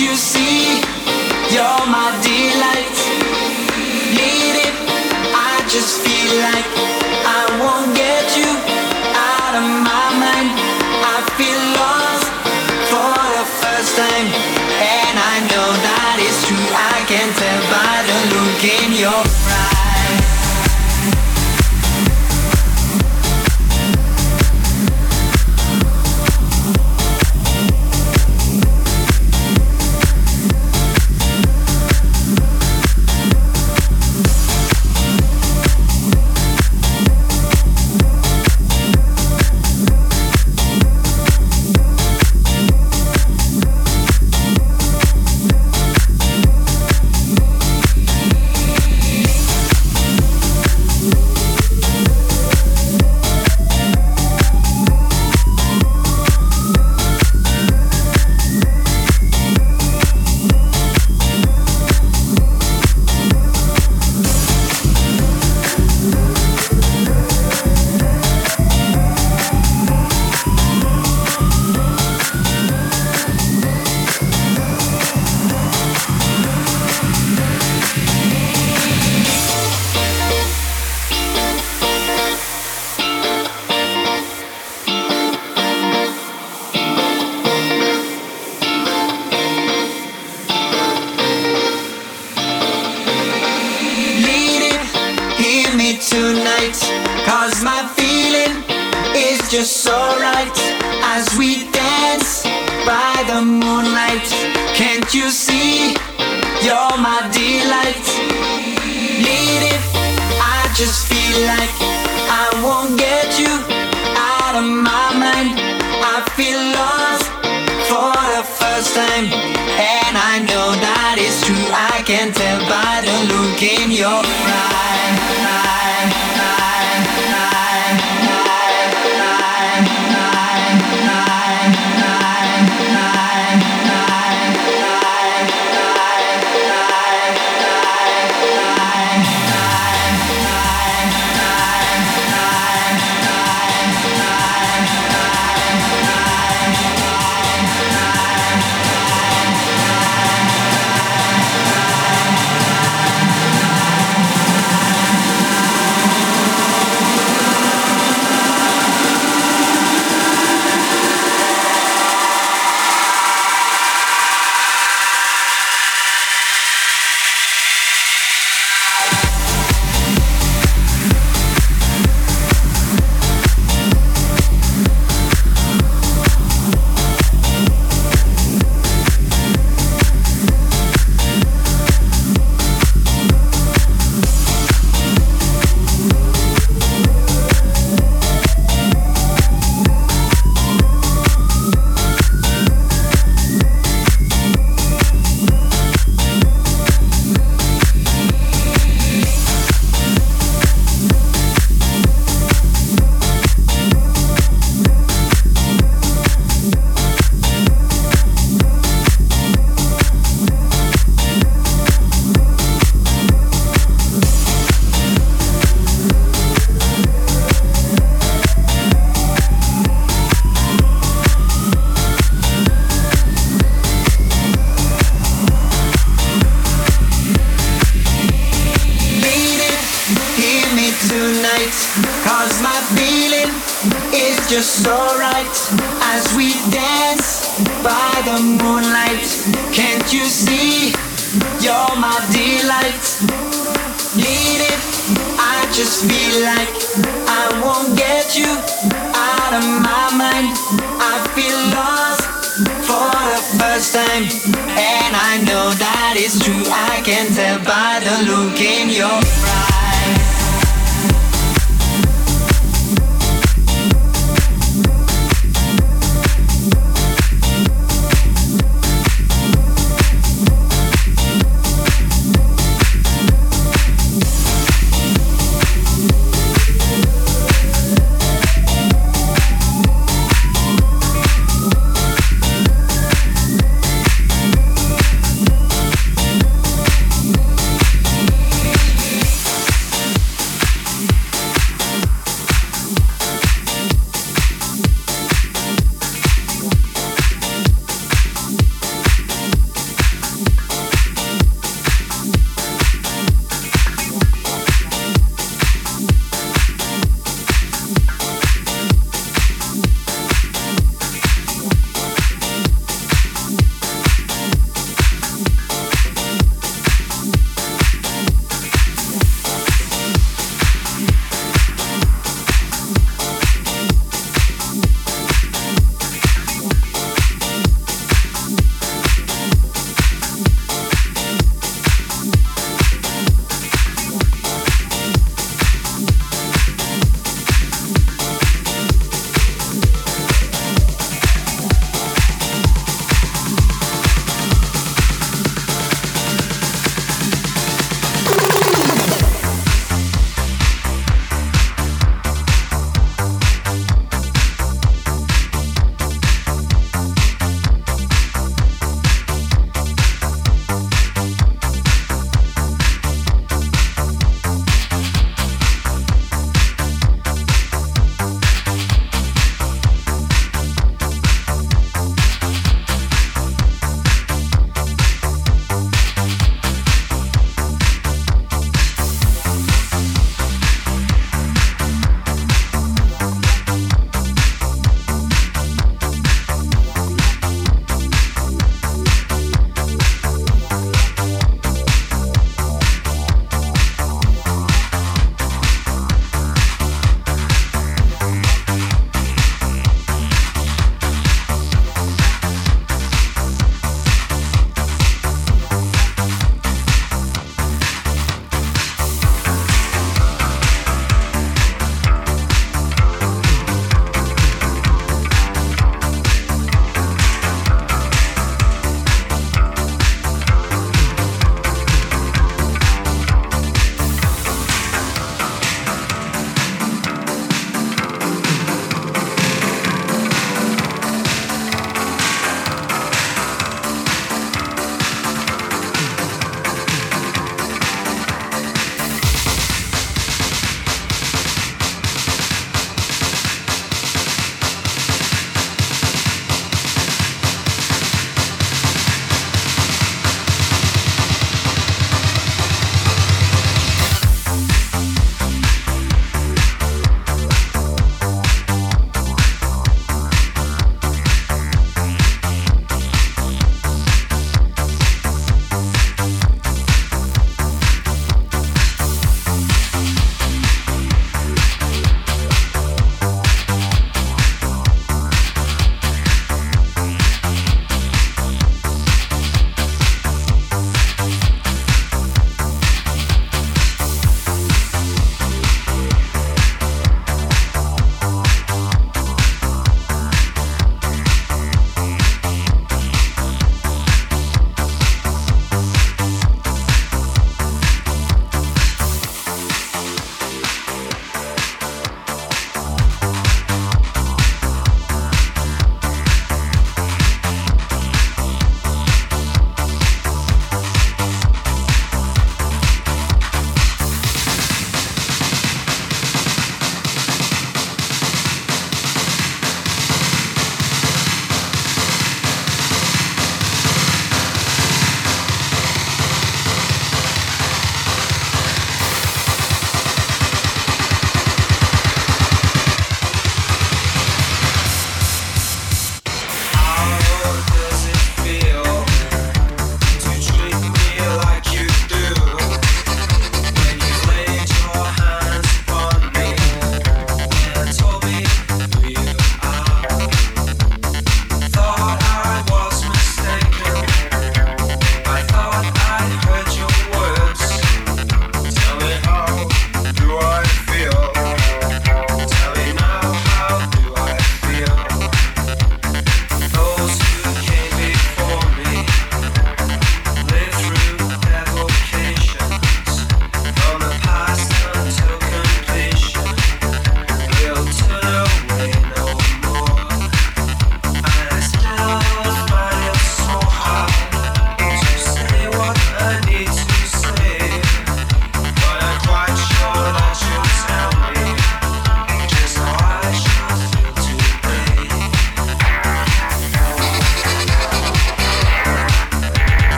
You out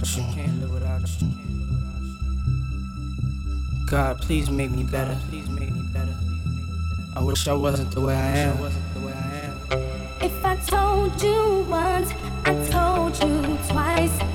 without you. God, please make me better. Please make me better. I wish I wasn't the way I am. If I told you once, I told you twice.